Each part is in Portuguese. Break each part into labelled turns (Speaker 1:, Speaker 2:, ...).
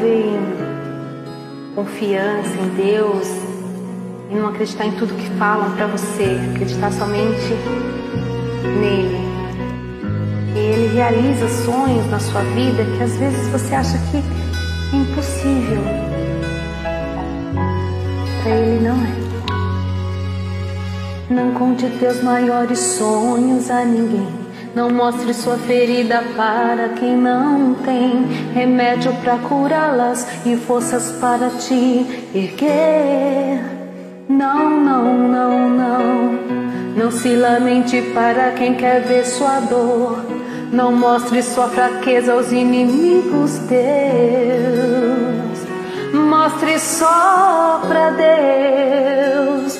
Speaker 1: muito a ver em confiança em Deus, e não acreditar em tudo que falam para você, acreditar somente nele. E ele realiza sonhos na sua vida que às vezes você acha que é impossível. Para ele não é. Não conte teus maiores sonhos a ninguém. Não mostre sua ferida para quem não tem remédio para curá-las e forças para te erguer. Não, não, não, não. Não se lamente para quem quer ver sua dor. Não mostre sua fraqueza aos inimigos teus. Mostre só para Deus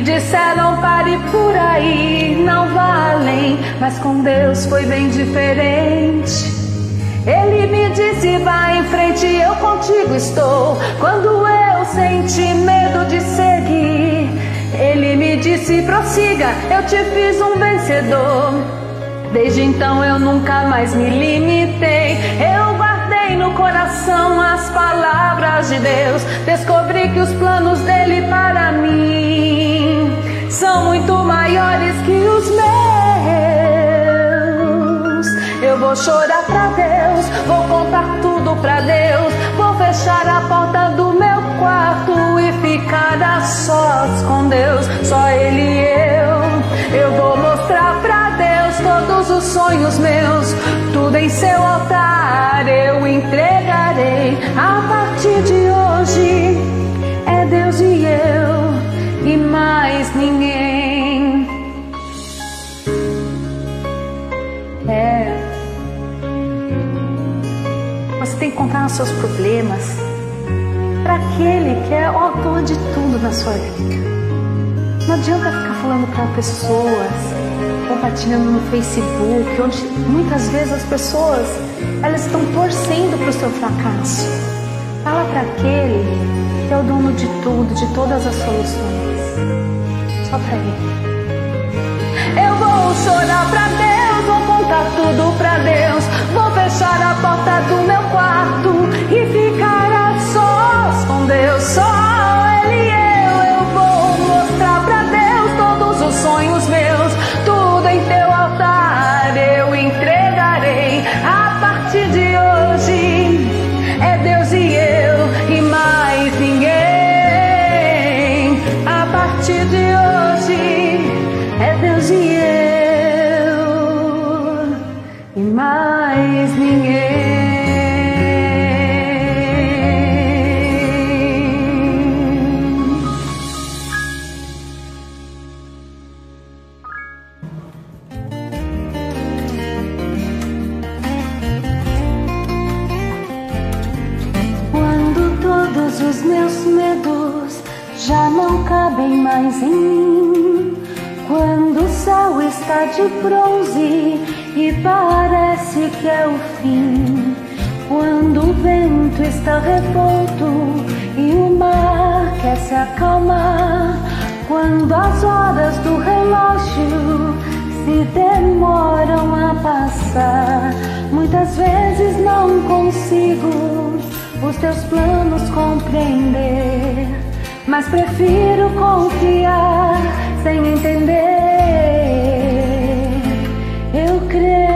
Speaker 1: me disseram pare por aí, não valem mas com Deus foi bem diferente. Ele me disse: vá em frente, eu contigo estou. Quando eu senti medo de seguir, ele me disse: prossiga, eu te fiz um vencedor. Desde então eu nunca mais me limitei. Eu guardei no coração as palavras de Deus. Descobri que os planos dele para mim são muito maiores que os meus. Eu vou chorar pra Deus, vou contar tudo pra Deus, vou fechar a porta do meu quarto e ficar a sós com Deus, só Ele e eu. Eu vou mostrar pra Deus todos os sonhos meus, tudo em seu altar eu entregarei. A partir contar os seus problemas para aquele que é o autor de tudo na sua vida. Não adianta ficar falando para pessoas, compartilhando no Facebook, onde muitas vezes as pessoas elas estão torcendo para o seu fracasso. Fala para aquele que é o dono de tudo, de todas as soluções. Só para ele. Eu vou chorar pra Deus, vou contar tudo pra Deus. Vou fechar a porta do meu quarto com de bronze e parece que é o fim. Quando o vento está revolto e o mar quer se acalmar. Quando as horas do relógio se demoram a passar. Muitas vezes não consigo os teus planos compreender, mas prefiro confiar sem entender. Eu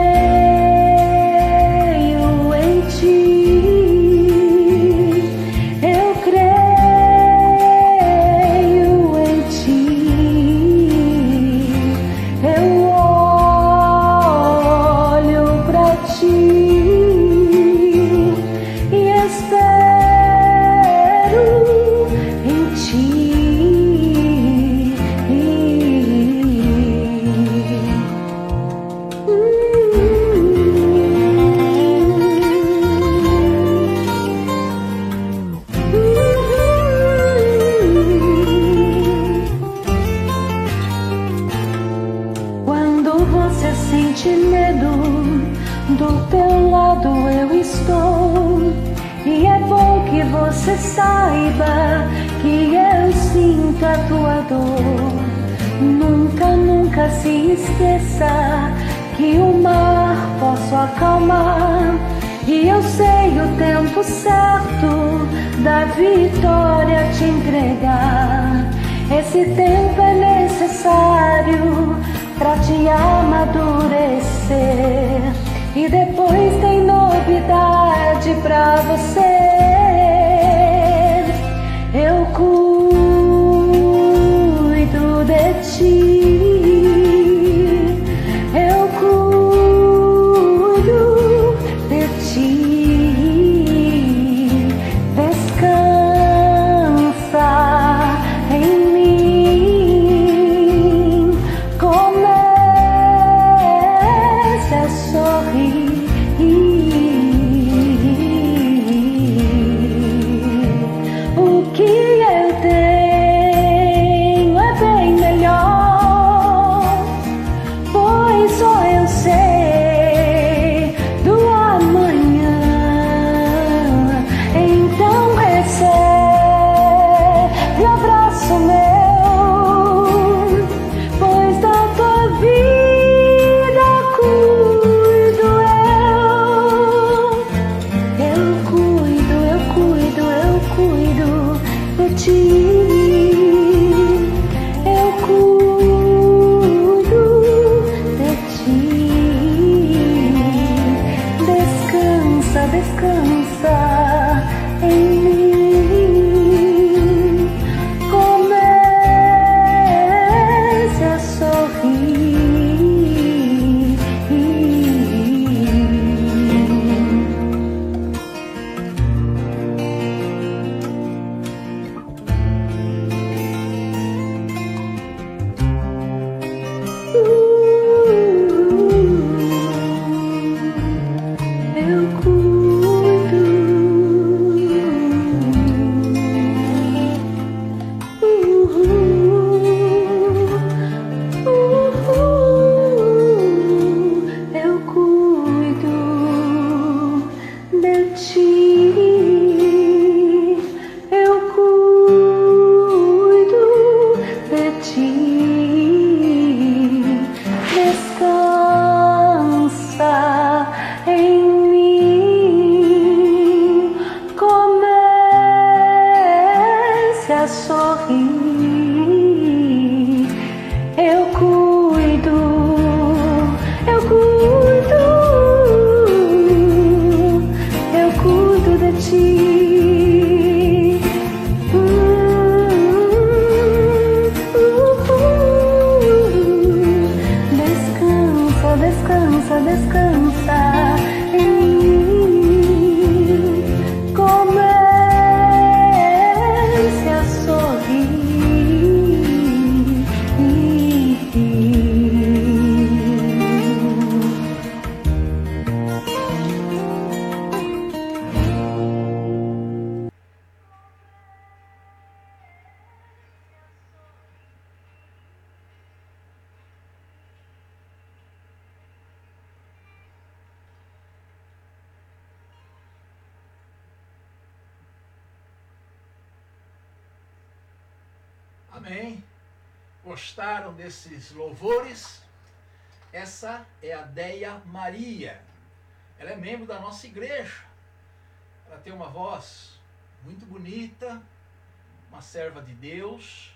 Speaker 2: serva de Deus.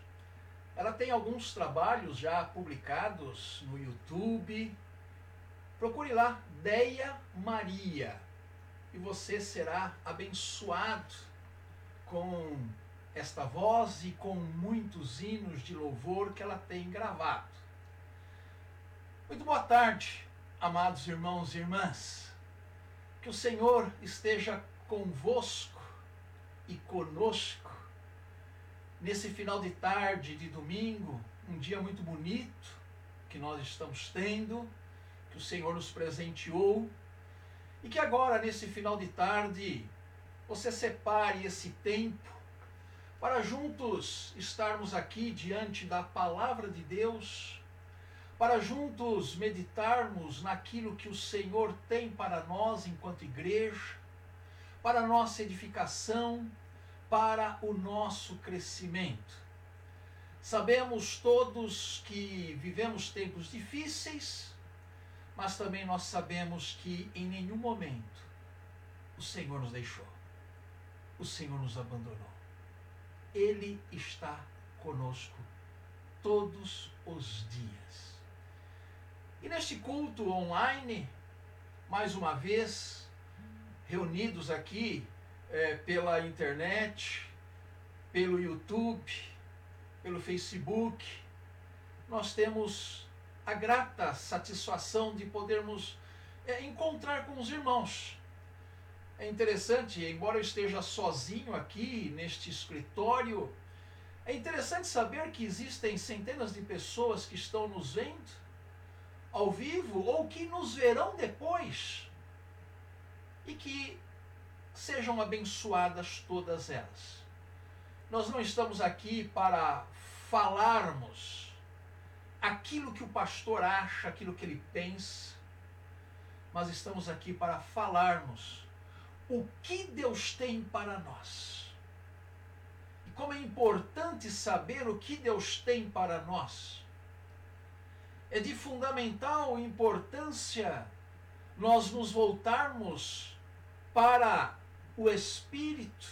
Speaker 2: Ela tem alguns trabalhos já publicados no YouTube. Procure lá, Deia Maria, e você será abençoado com esta voz e com muitos hinos de louvor que ela tem gravado. Muito boa tarde, amados irmãos e irmãs. Que o Senhor esteja convosco e conosco nesse final de tarde de domingo, um dia muito bonito que nós estamos tendo, que o Senhor nos presenteou e que agora, nesse final de tarde, você separe esse tempo para juntos estarmos aqui diante da palavra de Deus, para juntos meditarmos naquilo que o Senhor tem para nós enquanto igreja, para nossa edificação, para o nosso crescimento. Sabemos todos que vivemos tempos difíceis, mas também nós sabemos que em nenhum momento o Senhor nos deixou, o Senhor nos abandonou. Ele está conosco todos os dias. E neste culto online, mais uma vez, reunidos aqui é, pela internet, pelo YouTube, pelo Facebook, nós temos a grata satisfação de podermos é, encontrar com os irmãos. É interessante, embora eu esteja sozinho aqui neste escritório, é interessante saber que existem centenas de pessoas que estão nos vendo ao vivo ou que nos verão depois e que sejam abençoadas todas elas. Nós não estamos aqui para falarmos aquilo que o pastor acha, aquilo que ele pensa, mas estamos aqui para falarmos o que Deus tem para nós. E como é importante saber o que Deus tem para nós. É de fundamental importância nós nos voltarmos para o Espírito,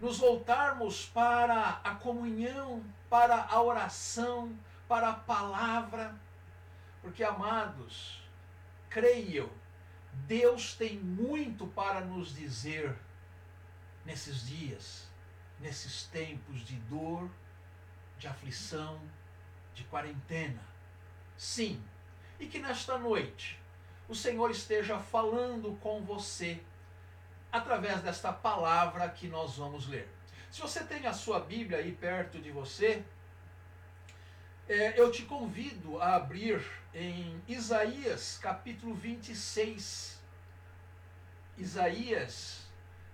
Speaker 2: nos voltarmos para a comunhão, para a oração, para a palavra, porque, amados, creiam, Deus tem muito para nos dizer nesses dias, nesses tempos de dor, de aflição, de quarentena. Sim, e que nesta noite o Senhor esteja falando com você através desta palavra que nós vamos ler. Se você tem a sua Bíblia aí perto de você, é, eu te convido a abrir em Isaías capítulo 26. Isaías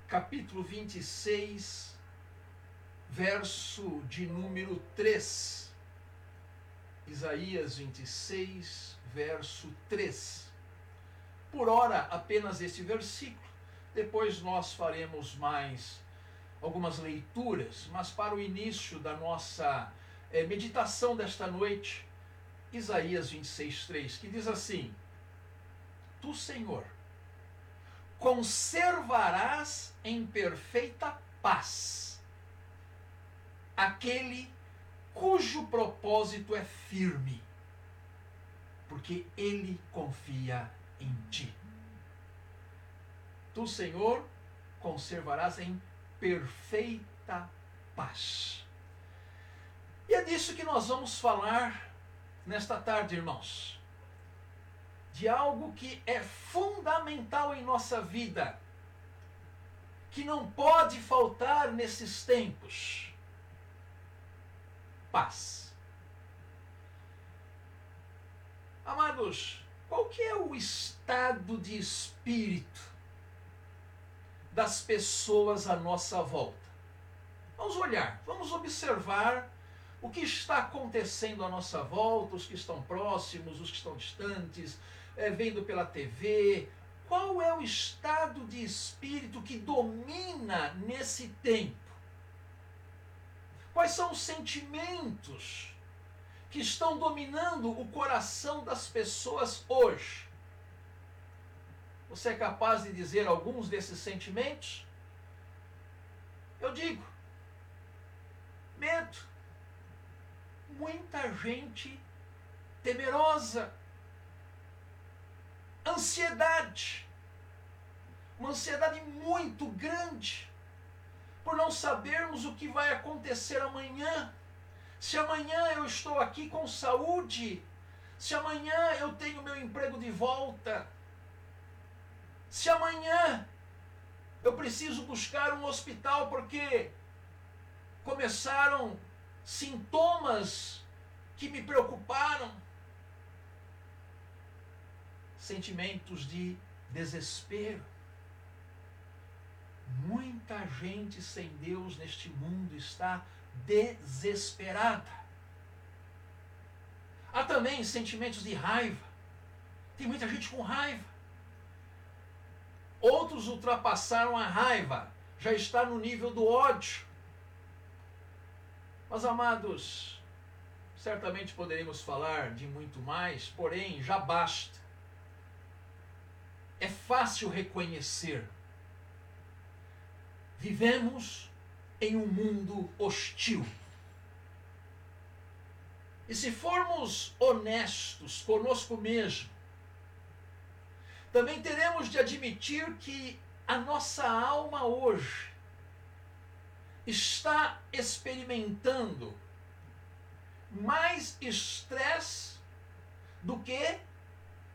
Speaker 2: capítulo 26, verso de número 3. Isaías 26, verso 3 por hora apenas este versículo. Depois nós faremos mais algumas leituras, mas para o início da nossa é, meditação desta noite, Isaías 26, 3, que diz assim: Tu, Senhor, conservarás em perfeita paz aquele cujo propósito é firme, porque ele confia em ti. Tu, Senhor, conservarás em perfeita paz. E é disso que nós vamos falar nesta tarde, irmãos. De algo que é fundamental em nossa vida, que não pode faltar nesses tempos: paz. Amados, qual que é o estado de espírito das pessoas à nossa volta? Vamos olhar, vamos observar o que está acontecendo à nossa volta, os que estão próximos, os que estão distantes, é, vendo pela TV. Qual é o estado de espírito que domina nesse tempo? Quais são os sentimentos que estão dominando o coração das pessoas hoje. Você é capaz de dizer alguns desses sentimentos? Eu digo: medo. Muita gente temerosa. Ansiedade. Uma ansiedade muito grande por não sabermos o que vai acontecer amanhã se amanhã eu estou aqui com saúde, se amanhã eu tenho meu emprego de volta, se amanhã eu preciso buscar um hospital porque começaram sintomas que me preocuparam, sentimentos de desespero. Muita gente sem Deus neste mundo está desesperada. Há também sentimentos de raiva. Tem muita gente com raiva. Outros ultrapassaram a raiva, já está no nível do ódio. Mas, amados, certamente poderíamos falar de muito mais, porém, já basta. É fácil reconhecer. Vivemos em um mundo hostil. E se formos honestos conosco mesmo, também teremos de admitir que a nossa alma hoje está experimentando mais estresse do que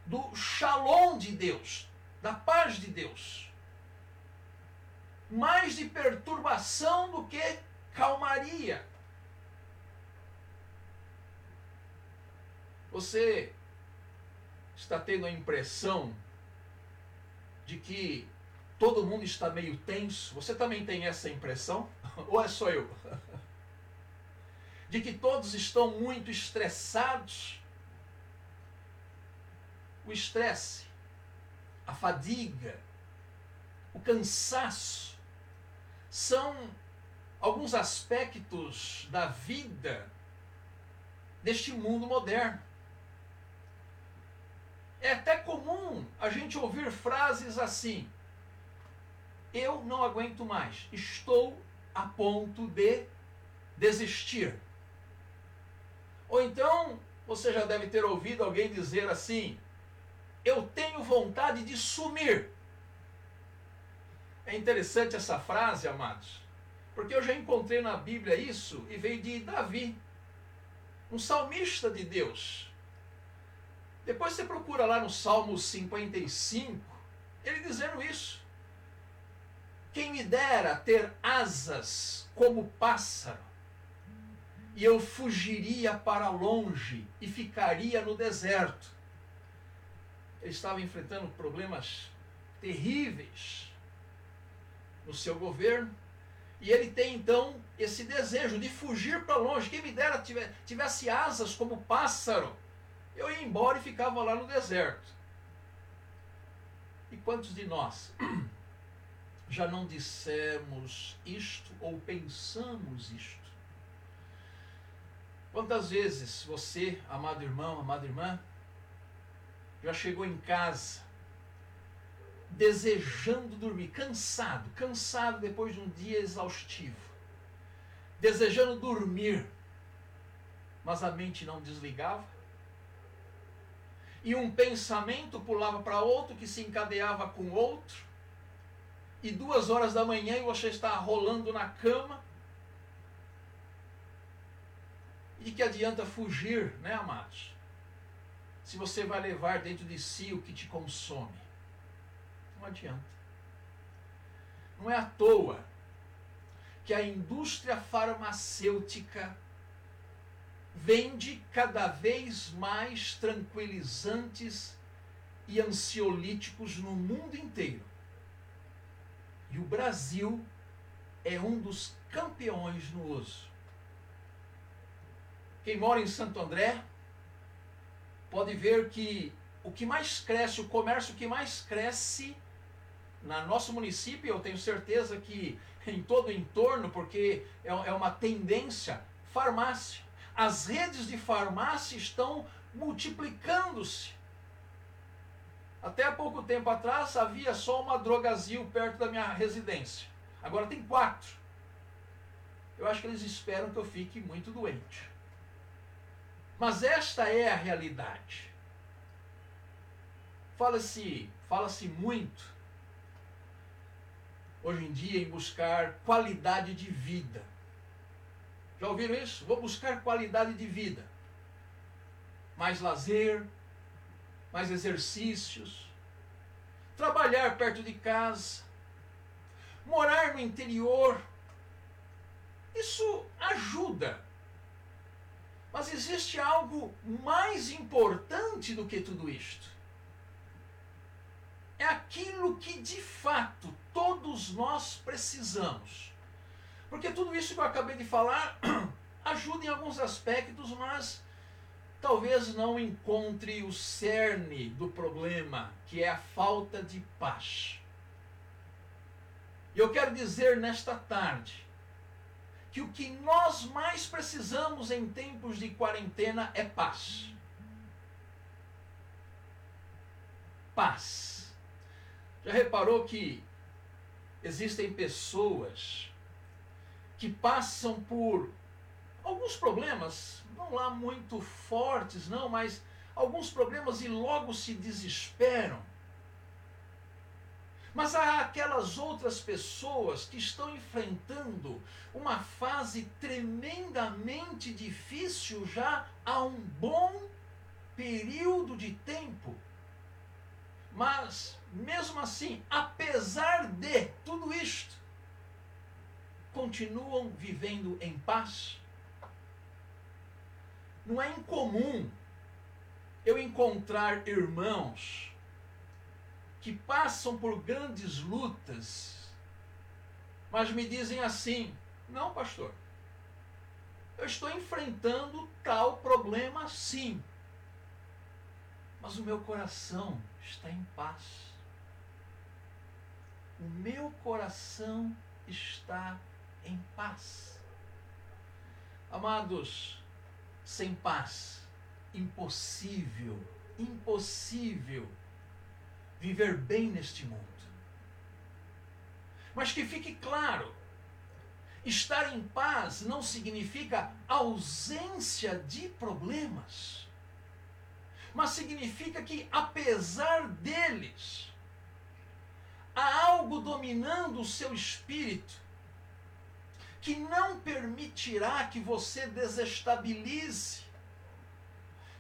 Speaker 2: do shalom de Deus, da paz de Deus. Mais de perturbação do que calmaria. Você está tendo a impressão de que todo mundo está meio tenso? Você também tem essa impressão? Ou é só eu? De que todos estão muito estressados? O estresse, a fadiga, o cansaço são alguns aspectos da vida deste mundo moderno. É até comum a gente ouvir frases assim: Eu não aguento mais, estou a ponto de desistir. Ou então, você já deve ter ouvido alguém dizer assim: Eu tenho vontade de sumir. É interessante essa frase, amados, porque eu já encontrei na Bíblia isso e veio de Davi, um salmista de Deus. Depois você procura lá no Salmo 55, ele dizendo isso. Quem me dera ter asas como pássaro, e eu fugiria para longe e ficaria no deserto. Ele estava enfrentando problemas terríveis no seu governo, e ele tem então esse desejo de fugir para longe. Quem me dera tivesse asas como pássaro eu ia embora e ficava lá no deserto. E quantos de nós já não dissemos isto ou pensamos isto? Quantas vezes você, amado irmão, amada irmã, já chegou em casa desejando dormir, cansado, cansado depois de um dia exaustivo, desejando dormir, mas a mente não desligava? E um pensamento pulava para outro que se encadeava com outro, e duas horas da manhã e você está rolando na cama. E que adianta fugir, né, amados? Se você vai levar dentro de si o que te consome. Não adianta. Não é à toa que a indústria farmacêutica vende cada vez mais tranquilizantes e ansiolíticos no mundo inteiro. E o Brasil é um dos campeões no uso. Quem mora em Santo André pode ver que o que mais cresce, o comércio que mais cresce na nosso município, eu tenho certeza que em todo o entorno, porque é, é uma tendência, farmácia as redes de farmácia estão multiplicando-se. Até há pouco tempo atrás havia só uma drogazil perto da minha residência. Agora tem quatro. Eu acho que eles esperam que eu fique muito doente. Mas esta é a realidade. Fala-se fala -se muito hoje em dia em buscar qualidade de vida. Já ouviram isso? Vou buscar qualidade de vida. Mais lazer, mais exercícios, trabalhar perto de casa, morar no interior. Isso ajuda. Mas existe algo mais importante do que tudo isto. É aquilo que de fato todos nós precisamos porque tudo isso que eu acabei de falar ajuda em alguns aspectos, mas talvez não encontre o cerne do problema, que é a falta de paz. E eu quero dizer nesta tarde que o que nós mais precisamos em tempos de quarentena é paz. Paz. Já reparou que existem pessoas que passam por alguns problemas, não lá muito fortes, não, mas alguns problemas e logo se desesperam. Mas há aquelas outras pessoas que estão enfrentando uma fase tremendamente difícil já há um bom período de tempo. Mas, mesmo assim, apesar de tudo isto, continuam vivendo em paz. Não é incomum eu encontrar irmãos que passam por grandes lutas, mas me dizem assim: não, pastor, eu estou enfrentando tal problema sim, mas o meu coração está em paz. O meu coração está em paz. Amados, sem paz, impossível, impossível viver bem neste mundo. Mas que fique claro, estar em paz não significa ausência de problemas, mas significa que apesar deles, há algo dominando o seu espírito que não permitirá que você desestabilize,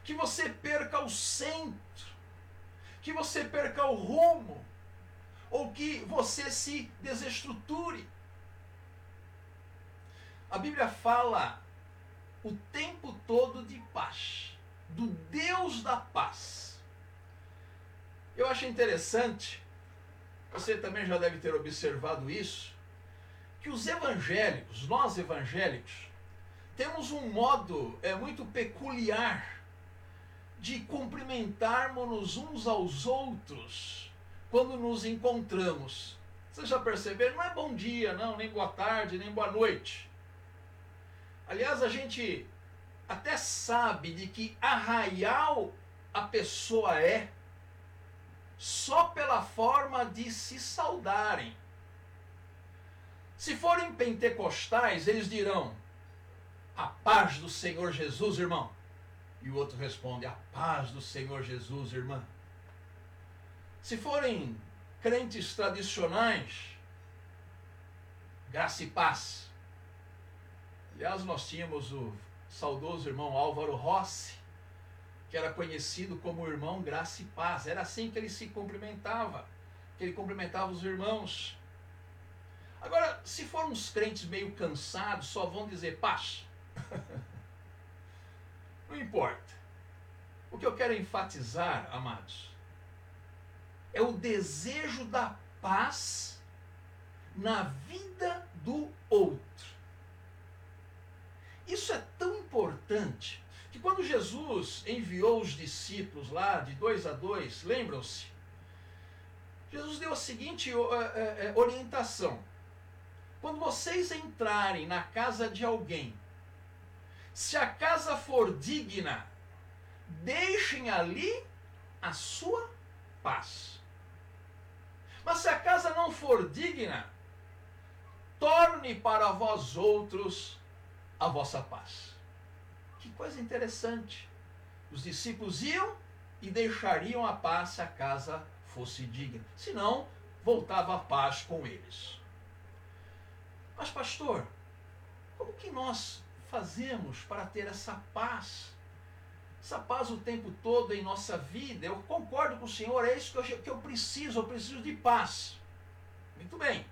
Speaker 2: que você perca o centro, que você perca o rumo, ou que você se desestruture. A Bíblia fala o tempo todo de paz, do Deus da paz. Eu acho interessante, você também já deve ter observado isso, que os evangélicos, nós evangélicos, temos um modo é, muito peculiar de cumprimentarmos uns aos outros quando nos encontramos. Vocês já perceberam? Não é bom dia, não, nem boa tarde, nem boa noite. Aliás, a gente até sabe de que arraial a pessoa é só pela forma de se saudarem. Se forem pentecostais, eles dirão: A paz do Senhor Jesus, irmão. E o outro responde: A paz do Senhor Jesus, irmã. Se forem crentes tradicionais, graça e paz. Aliás, nós tínhamos o saudoso irmão Álvaro Rossi, que era conhecido como irmão graça e paz. Era assim que ele se cumprimentava, que ele cumprimentava os irmãos. Agora, se for uns crentes meio cansados, só vão dizer paz. Não importa. O que eu quero enfatizar, amados, é o desejo da paz na vida do outro. Isso é tão importante que quando Jesus enviou os discípulos lá de dois a dois, lembram-se? Jesus deu a seguinte eh, eh, orientação: quando vocês entrarem na casa de alguém, se a casa for digna, deixem ali a sua paz. Mas se a casa não for digna, torne para vós outros a vossa paz. Que coisa interessante. Os discípulos iam e deixariam a paz se a casa fosse digna. Senão, voltava a paz com eles. Mas, pastor, como que nós fazemos para ter essa paz? Essa paz o tempo todo em nossa vida. Eu concordo com o Senhor, é isso que eu, que eu preciso, eu preciso de paz. Muito bem.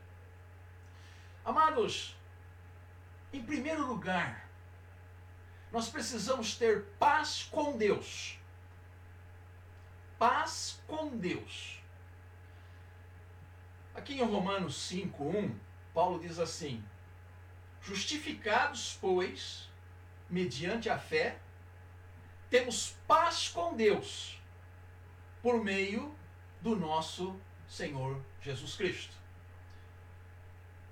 Speaker 2: Amados, em primeiro lugar, nós precisamos ter paz com Deus. Paz com Deus. Aqui em Romanos 5:1, Paulo diz assim: Justificados, pois, mediante a fé, temos paz com Deus por meio do nosso Senhor Jesus Cristo.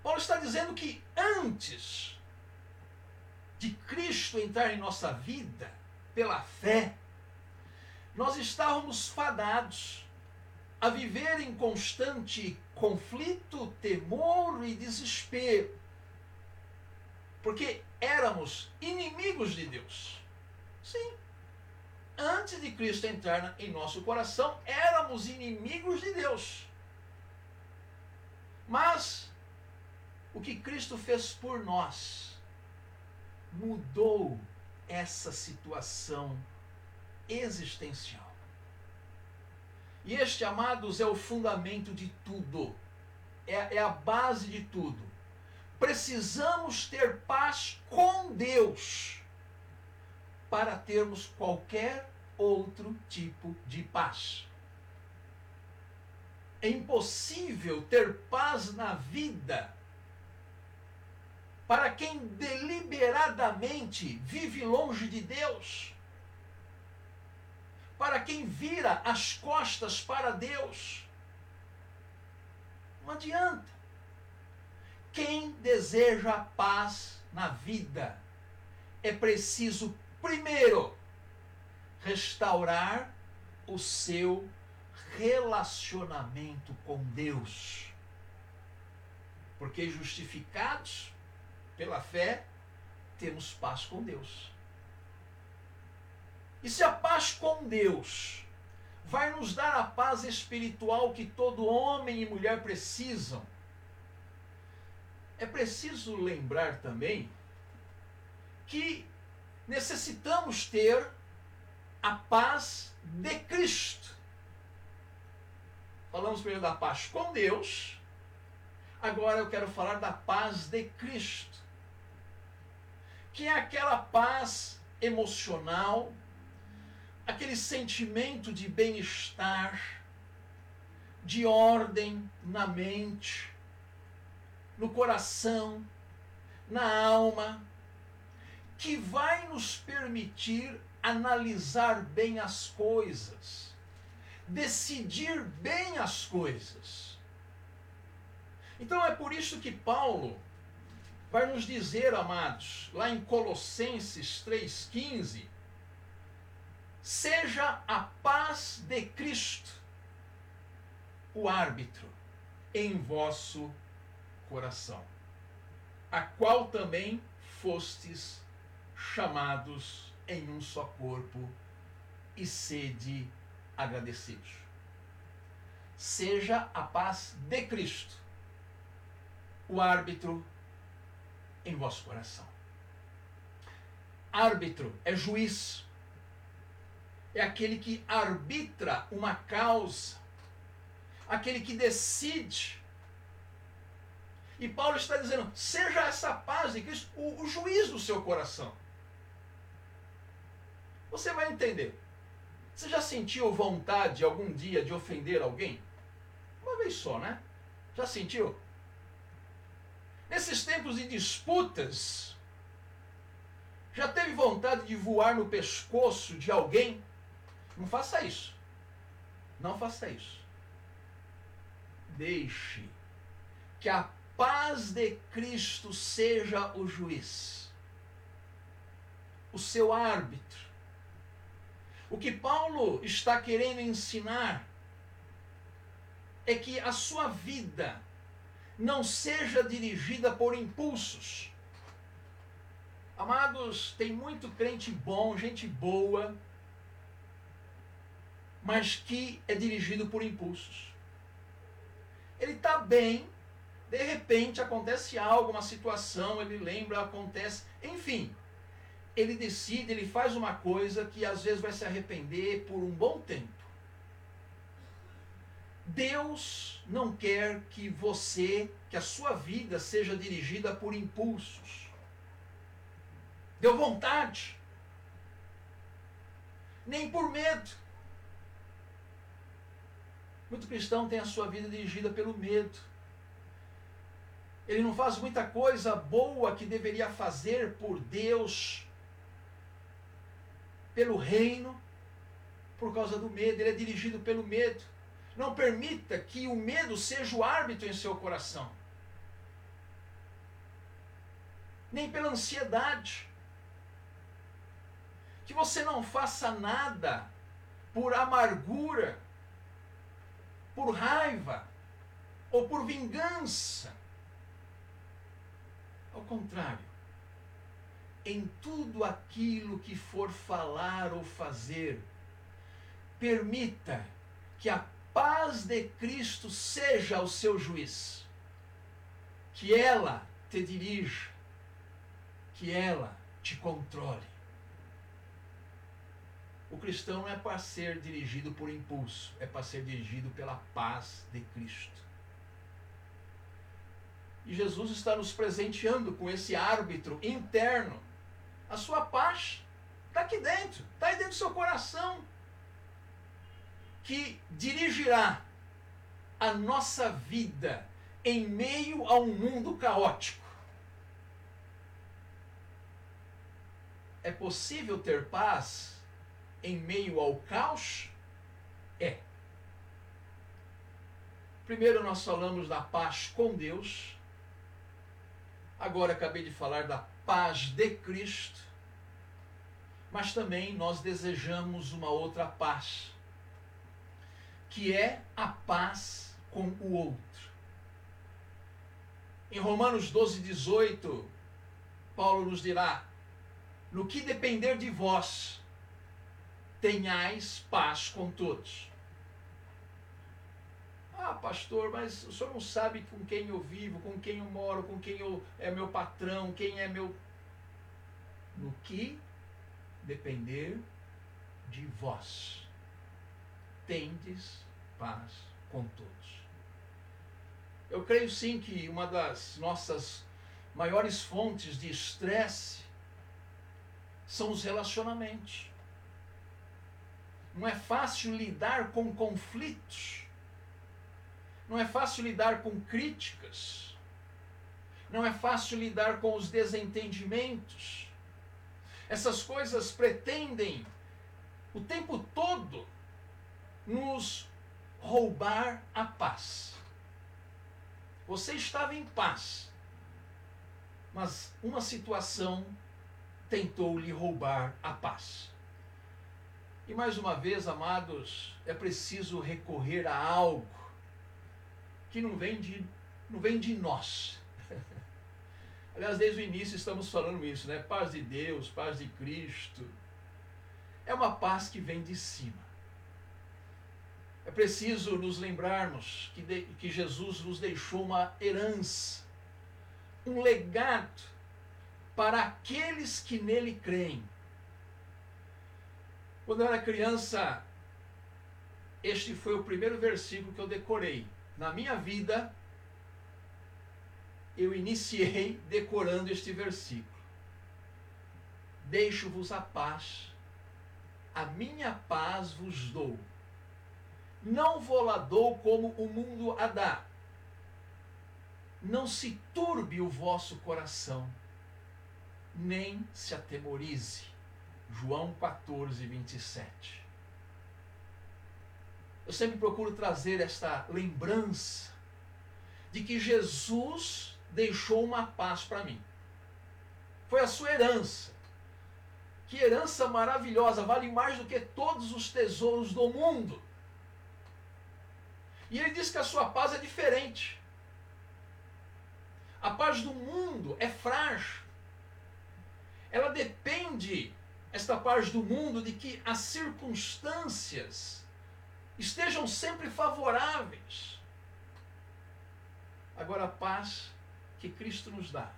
Speaker 2: Paulo está dizendo que antes de Cristo entrar em nossa vida, pela fé, nós estávamos fadados a viver em constante conflito, temor e desespero. Porque éramos inimigos de Deus. Sim. Antes de Cristo entrar em nosso coração, éramos inimigos de Deus. Mas o que Cristo fez por nós mudou essa situação existencial. E este, amados, é o fundamento de tudo, é, é a base de tudo. Precisamos ter paz com Deus para termos qualquer outro tipo de paz. É impossível ter paz na vida para quem deliberadamente vive longe de Deus, para quem vira as costas para Deus. Não adianta. Quem deseja paz na vida é preciso, primeiro, restaurar o seu relacionamento com Deus. Porque justificados pela fé, temos paz com Deus. E se a paz com Deus vai nos dar a paz espiritual que todo homem e mulher precisam, é preciso lembrar também que necessitamos ter a paz de Cristo. Falamos primeiro da paz com Deus, agora eu quero falar da paz de Cristo que é aquela paz emocional, aquele sentimento de bem-estar, de ordem na mente, no coração, na alma, que vai nos permitir analisar bem as coisas, decidir bem as coisas. Então é por isso que Paulo vai nos dizer, amados, lá em Colossenses 3,15: seja a paz de Cristo o árbitro em vosso coração, a qual também fostes chamados em um só corpo e sede agradecidos. Seja a paz de Cristo o árbitro em vosso coração. Árbitro é juiz, é aquele que arbitra uma causa, aquele que decide. E Paulo está dizendo: seja essa paz Cristo o, o juiz do seu coração. Você vai entender. Você já sentiu vontade algum dia de ofender alguém? Uma vez só, né? Já sentiu? Nesses tempos de disputas, já teve vontade de voar no pescoço de alguém? Não faça isso. Não faça isso. Deixe que a paz de Cristo seja o juiz, o seu árbitro. O que Paulo está querendo ensinar é que a sua vida não seja dirigida por impulsos. Amados, tem muito crente bom, gente boa, mas que é dirigido por impulsos. Ele está bem, de repente acontece algo, uma situação, ele lembra, acontece, enfim. Ele decide, ele faz uma coisa que às vezes vai se arrepender por um bom tempo. Deus não quer que você, que a sua vida seja dirigida por impulsos. Deu vontade. Nem por medo. Muito cristão tem a sua vida dirigida pelo medo. Ele não faz muita coisa boa que deveria fazer por Deus, pelo reino, por causa do medo. Ele é dirigido pelo medo. Não permita que o medo seja o árbitro em seu coração. nem pela ansiedade. Que você não faça nada por amargura, por raiva ou por vingança. Ao contrário, em tudo aquilo que for falar ou fazer, permita que a paz de Cristo seja o seu juiz, que ela te dirija, que ela te controle. O cristão não é para ser dirigido por impulso, é para ser dirigido pela paz de Cristo. E Jesus está nos presenteando com esse árbitro interno. A sua paz está aqui dentro, está aí dentro do seu coração que dirigirá a nossa vida em meio a um mundo caótico. É possível ter paz em meio ao caos? É. Primeiro nós falamos da paz com Deus. Agora acabei de falar da paz de Cristo. Mas também nós desejamos uma outra paz que é a paz com o outro. Em Romanos 12, 18, Paulo nos dirá: No que depender de vós, tenhais paz com todos. Ah, pastor, mas o senhor não sabe com quem eu vivo, com quem eu moro, com quem eu, é meu patrão, quem é meu. No que depender de vós, tendes paz com todos. Eu creio sim que uma das nossas maiores fontes de estresse são os relacionamentos. Não é fácil lidar com conflitos. Não é fácil lidar com críticas. Não é fácil lidar com os desentendimentos. Essas coisas pretendem o tempo todo nos roubar a paz. Você estava em paz, mas uma situação tentou lhe roubar a paz. E mais uma vez, amados, é preciso recorrer a algo que não vem de, não vem de nós. Aliás, desde o início estamos falando isso, né? Paz de Deus, paz de Cristo. É uma paz que vem de cima. É preciso nos lembrarmos que, de, que Jesus nos deixou uma herança, um legado para aqueles que nele creem. Quando eu era criança, este foi o primeiro versículo que eu decorei. Na minha vida, eu iniciei decorando este versículo. Deixo-vos a paz, a minha paz vos dou não voladou como o mundo a dá. Não se turbe o vosso coração, nem se atemorize. João 14, 27. Eu sempre procuro trazer esta lembrança de que Jesus deixou uma paz para mim. Foi a sua herança. Que herança maravilhosa, vale mais do que todos os tesouros do mundo. E ele diz que a sua paz é diferente. A paz do mundo é frágil. Ela depende, esta paz do mundo, de que as circunstâncias estejam sempre favoráveis. Agora, a paz que Cristo nos dá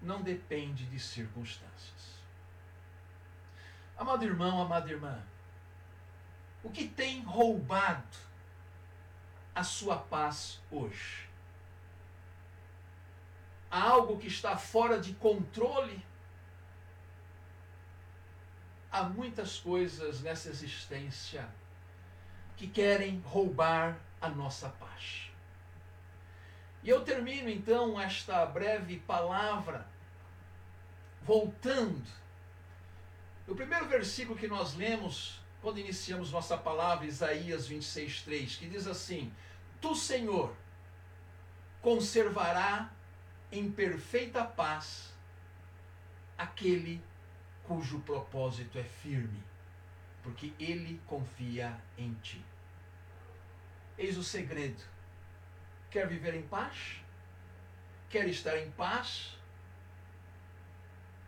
Speaker 2: não depende de circunstâncias. Amado irmão, amada irmã, o que tem roubado a sua paz hoje? Há algo que está fora de controle? Há muitas coisas nessa existência que querem roubar a nossa paz. E eu termino então esta breve palavra voltando. O primeiro versículo que nós lemos quando iniciamos nossa palavra, Isaías 26, 3, que diz assim: Tu, Senhor, conservará em perfeita paz aquele cujo propósito é firme, porque ele confia em ti. Eis o segredo. Quer viver em paz? Quer estar em paz?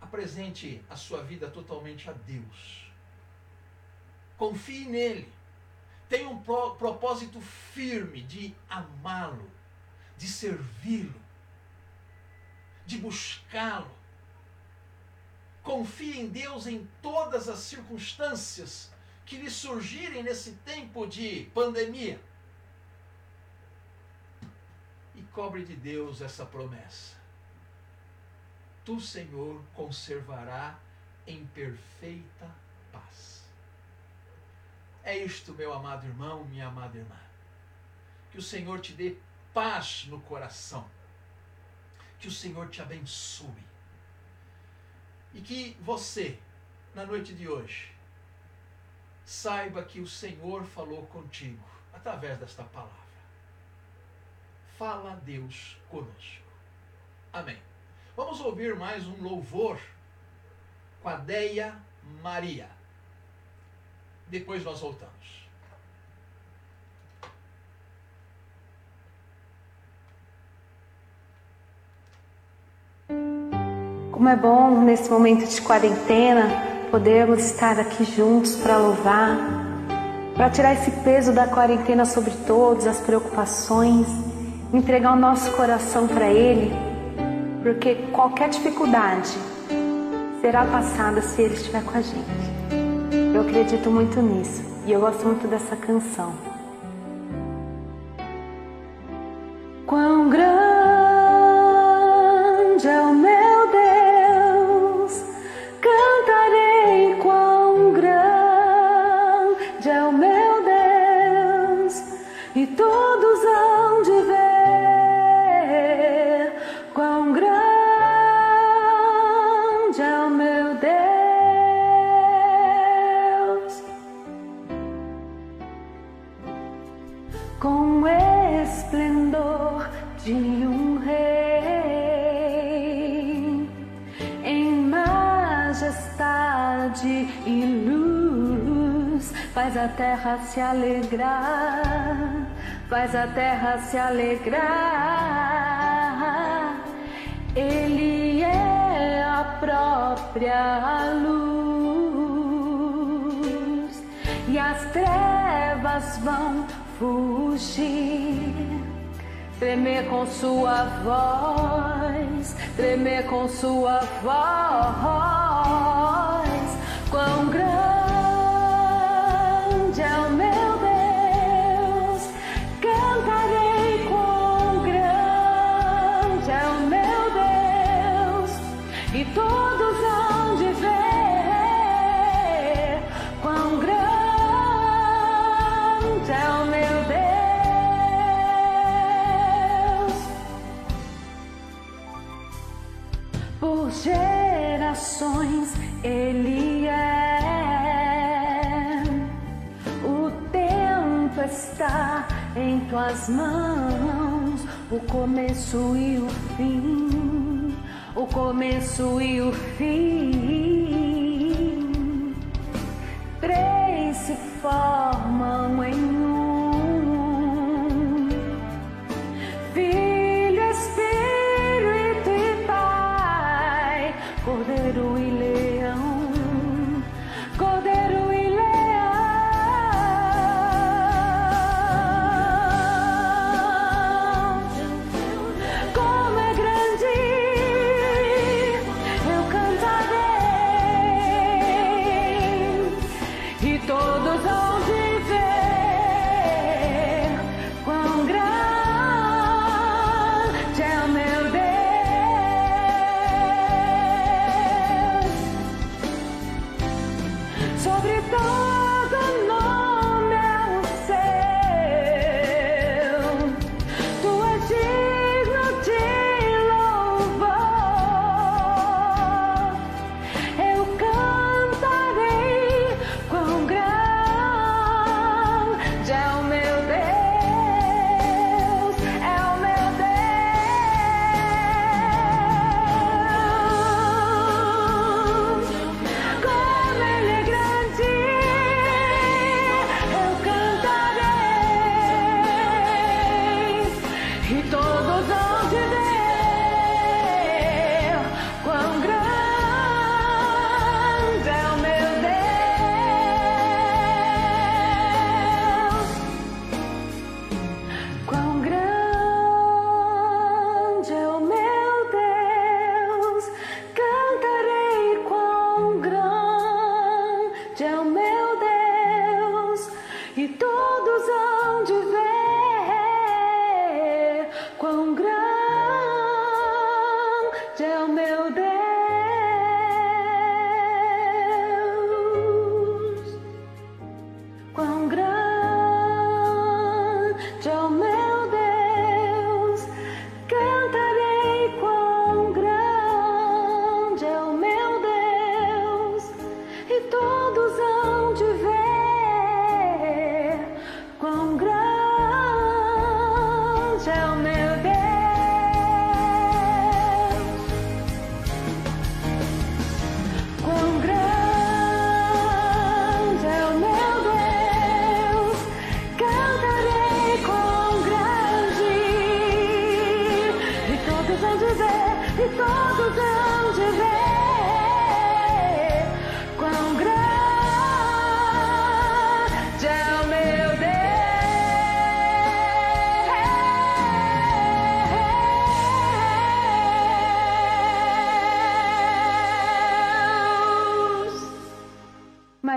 Speaker 2: Apresente a sua vida totalmente a Deus. Confie nele. Tenha um propósito firme de amá-lo, de servi-lo, de buscá-lo. Confie em Deus em todas as circunstâncias que lhe surgirem nesse tempo de pandemia. E cobre de Deus essa promessa. Tu, Senhor, conservará em perfeita paz. É isto, meu amado irmão, minha amada irmã. Que o Senhor te dê paz no coração. Que o Senhor te abençoe. E que você, na noite de hoje, saiba que o Senhor falou contigo através desta palavra. Fala Deus conosco. Amém. Vamos ouvir mais um louvor com a Deia Maria. Depois nós voltamos.
Speaker 1: Como é bom nesse momento de quarentena podermos estar aqui juntos para louvar, para tirar esse peso da quarentena sobre todos, as preocupações, entregar o nosso coração para Ele, porque qualquer dificuldade será passada se Ele estiver com a gente. Eu acredito muito nisso e eu gosto muito dessa canção. Se alegrar, faz a terra se alegrar. Ele é a própria luz e as trevas vão fugir. Tremer com sua voz, tremer com sua voz, quão grande Por gerações ele é. está em tuas mãos o começo e o fim, o começo e o fim. Três se formam em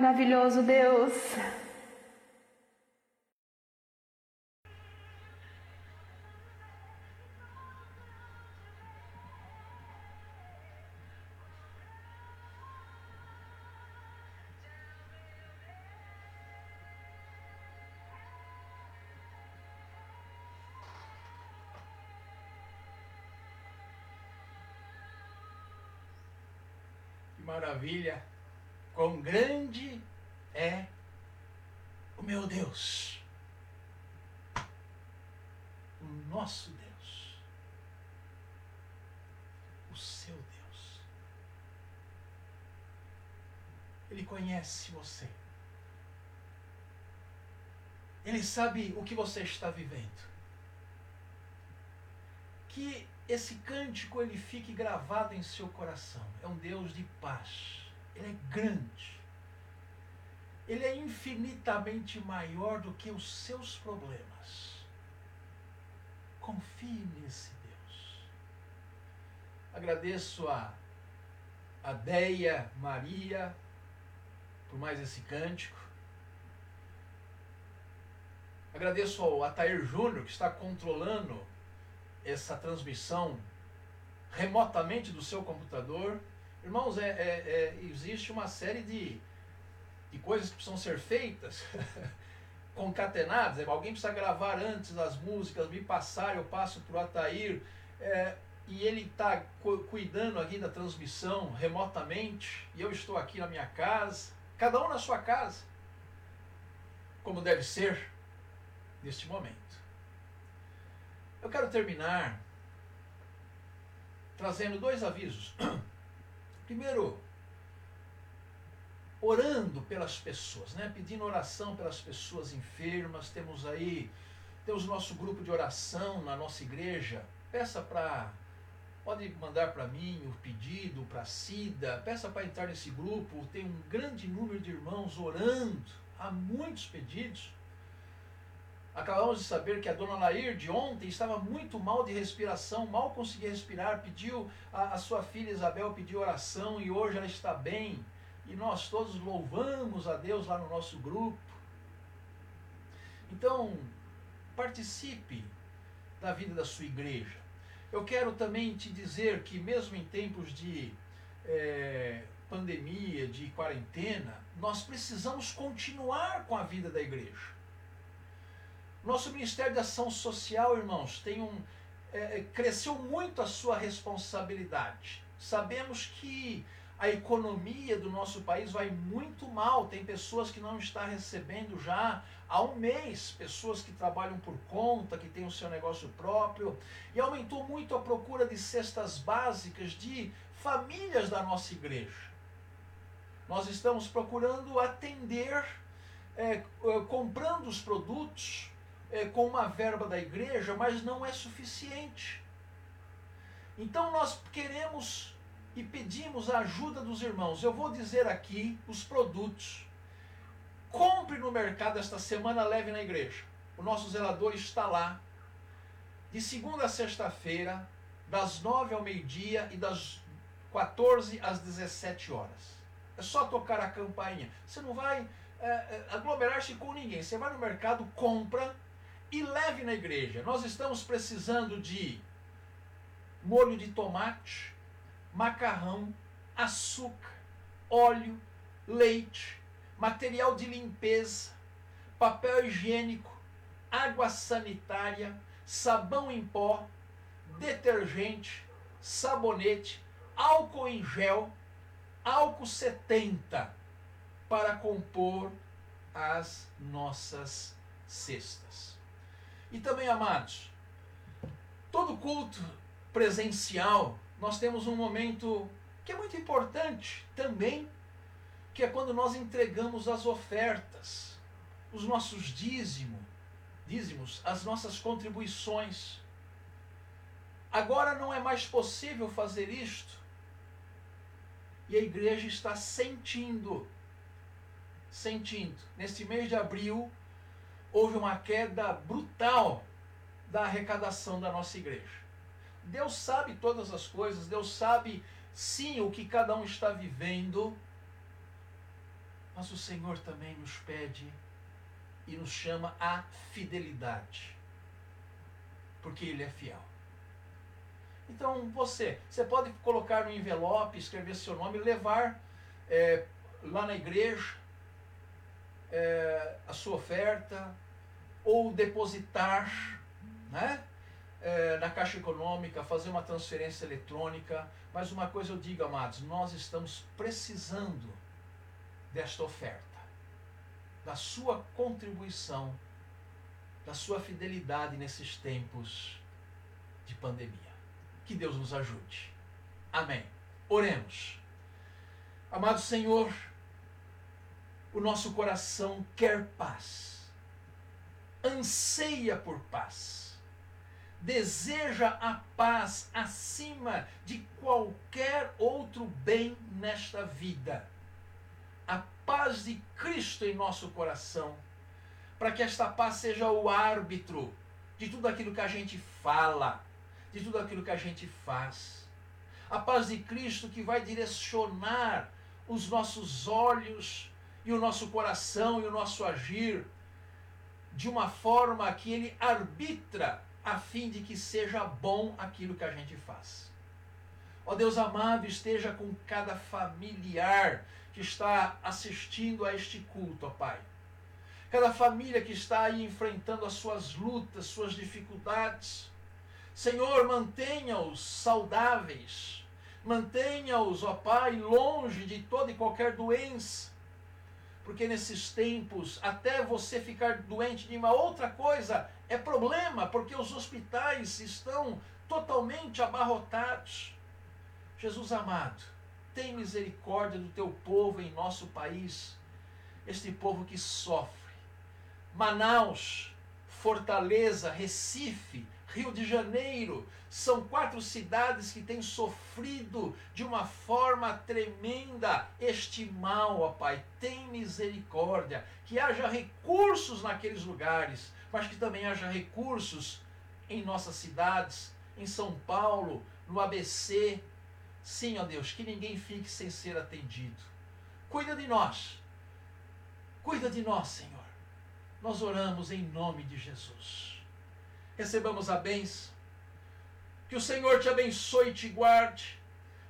Speaker 1: Maravilhoso Deus.
Speaker 2: Maravilha! Quão grande é o meu Deus! O nosso Deus. O seu Deus. Ele conhece você. Ele sabe o que você está vivendo. Que esse cântico ele fique gravado em seu coração. É um Deus de paz. Ele é grande. Ele é infinitamente maior do que os seus problemas. Confie nesse Deus. Agradeço a, a Deia Maria por mais esse cântico. Agradeço ao Atair Júnior que está controlando essa transmissão remotamente do seu computador. Irmãos, é, é, é, existe uma série de, de coisas que precisam ser feitas, concatenadas. É, alguém precisa gravar antes as músicas, me passar, eu passo para o Atair. É, e ele está cu cuidando aqui da transmissão remotamente, e eu estou aqui na minha casa, cada um na sua casa, como deve ser neste momento. Eu quero terminar trazendo dois avisos. Primeiro, orando pelas pessoas, né? pedindo oração pelas pessoas enfermas. Temos aí, temos nosso grupo de oração na nossa igreja. Peça para, pode mandar para mim o pedido, para a Cida, peça para entrar nesse grupo. Tem um grande número de irmãos orando, há muitos pedidos. Acabamos de saber que a dona Lair de ontem estava muito mal de respiração, mal conseguia respirar, pediu a, a, sua filha Isabel pediu oração e hoje ela está bem. E nós todos louvamos a Deus lá no nosso grupo. Então, participe da vida da sua igreja. Eu quero também te dizer que mesmo em tempos de é, pandemia, de quarentena, nós precisamos continuar com a vida da igreja. Nosso Ministério de Ação Social, irmãos, tem um, é, cresceu muito a sua responsabilidade. Sabemos que a economia do nosso país vai muito mal. Tem pessoas que não estão recebendo já há um mês, pessoas que trabalham por conta, que têm o seu negócio próprio. E aumentou muito a procura de cestas básicas de famílias da nossa igreja. Nós estamos procurando atender, é, comprando os produtos é, com uma verba da igreja, mas não é suficiente. Então nós queremos e pedimos a ajuda dos irmãos. Eu vou dizer aqui os produtos. Compre no mercado esta semana, leve na igreja. O nosso zelador está lá, de segunda a sexta-feira, das nove ao meio-dia e das 14 às 17 horas. É só tocar a campainha. Você não vai é, aglomerar-se com ninguém. Você vai no mercado, compra e leve na igreja. Nós estamos precisando de molho de tomate, macarrão, açúcar, óleo, leite, material de limpeza, papel higiênico, água sanitária, sabão em pó, detergente, sabonete, álcool em gel, álcool 70 para compor as nossas cestas. E também, amados, todo culto presencial, nós temos um momento que é muito importante também, que é quando nós entregamos as ofertas, os nossos dízimos, dízimos, as nossas contribuições. Agora não é mais possível fazer isto. E a igreja está sentindo, sentindo. Neste mês de abril, houve uma queda brutal da arrecadação da nossa igreja. Deus sabe todas as coisas, Deus sabe sim o que cada um está vivendo, mas o Senhor também nos pede e nos chama à fidelidade, porque Ele é fiel. Então você, você pode colocar no envelope, escrever seu nome, levar é, lá na igreja é, a sua oferta, ou depositar, né? É, na Caixa Econômica, fazer uma transferência eletrônica. Mas uma coisa eu digo, amados, nós estamos precisando desta oferta, da sua contribuição, da sua fidelidade nesses tempos de pandemia. Que Deus nos ajude. Amém. Oremos. Amado Senhor, o nosso coração quer paz, anseia por paz, deseja a paz acima de qualquer outro bem nesta vida a paz de Cristo em nosso coração, para que esta paz seja o árbitro de tudo aquilo que a gente fala, de tudo aquilo que a gente faz. A paz de Cristo que vai direcionar os nossos olhos e o nosso coração e o nosso agir de uma forma que ele arbitra a fim de que seja bom aquilo que a gente faz. Ó Deus amado, esteja com cada familiar que está assistindo a este culto, ó Pai. Cada família que está aí enfrentando as suas lutas, suas dificuldades. Senhor, mantenha-os saudáveis. Mantenha-os, ó Pai, longe de toda e qualquer doença. Porque nesses tempos, até você ficar doente de uma outra coisa é problema, porque os hospitais estão totalmente abarrotados. Jesus amado, tem misericórdia do teu povo em nosso país, este povo que sofre. Manaus, Fortaleza, Recife, Rio de Janeiro, são quatro cidades que têm sofrido de uma forma tremenda este mal, ó Pai. Tem misericórdia, que haja recursos naqueles lugares, mas que também haja recursos em nossas cidades, em São Paulo, no ABC, Sim, ó Deus, que ninguém fique sem ser atendido. Cuida de nós. Cuida de nós, Senhor. Nós oramos em nome de Jesus. Recebamos a bênção. Que o Senhor te abençoe e te guarde.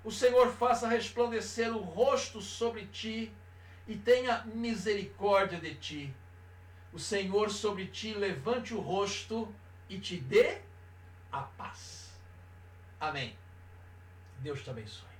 Speaker 2: O Senhor faça resplandecer o rosto sobre ti e tenha misericórdia de ti. O Senhor sobre ti levante o rosto e te dê a paz. Amém. Deus te abençoe.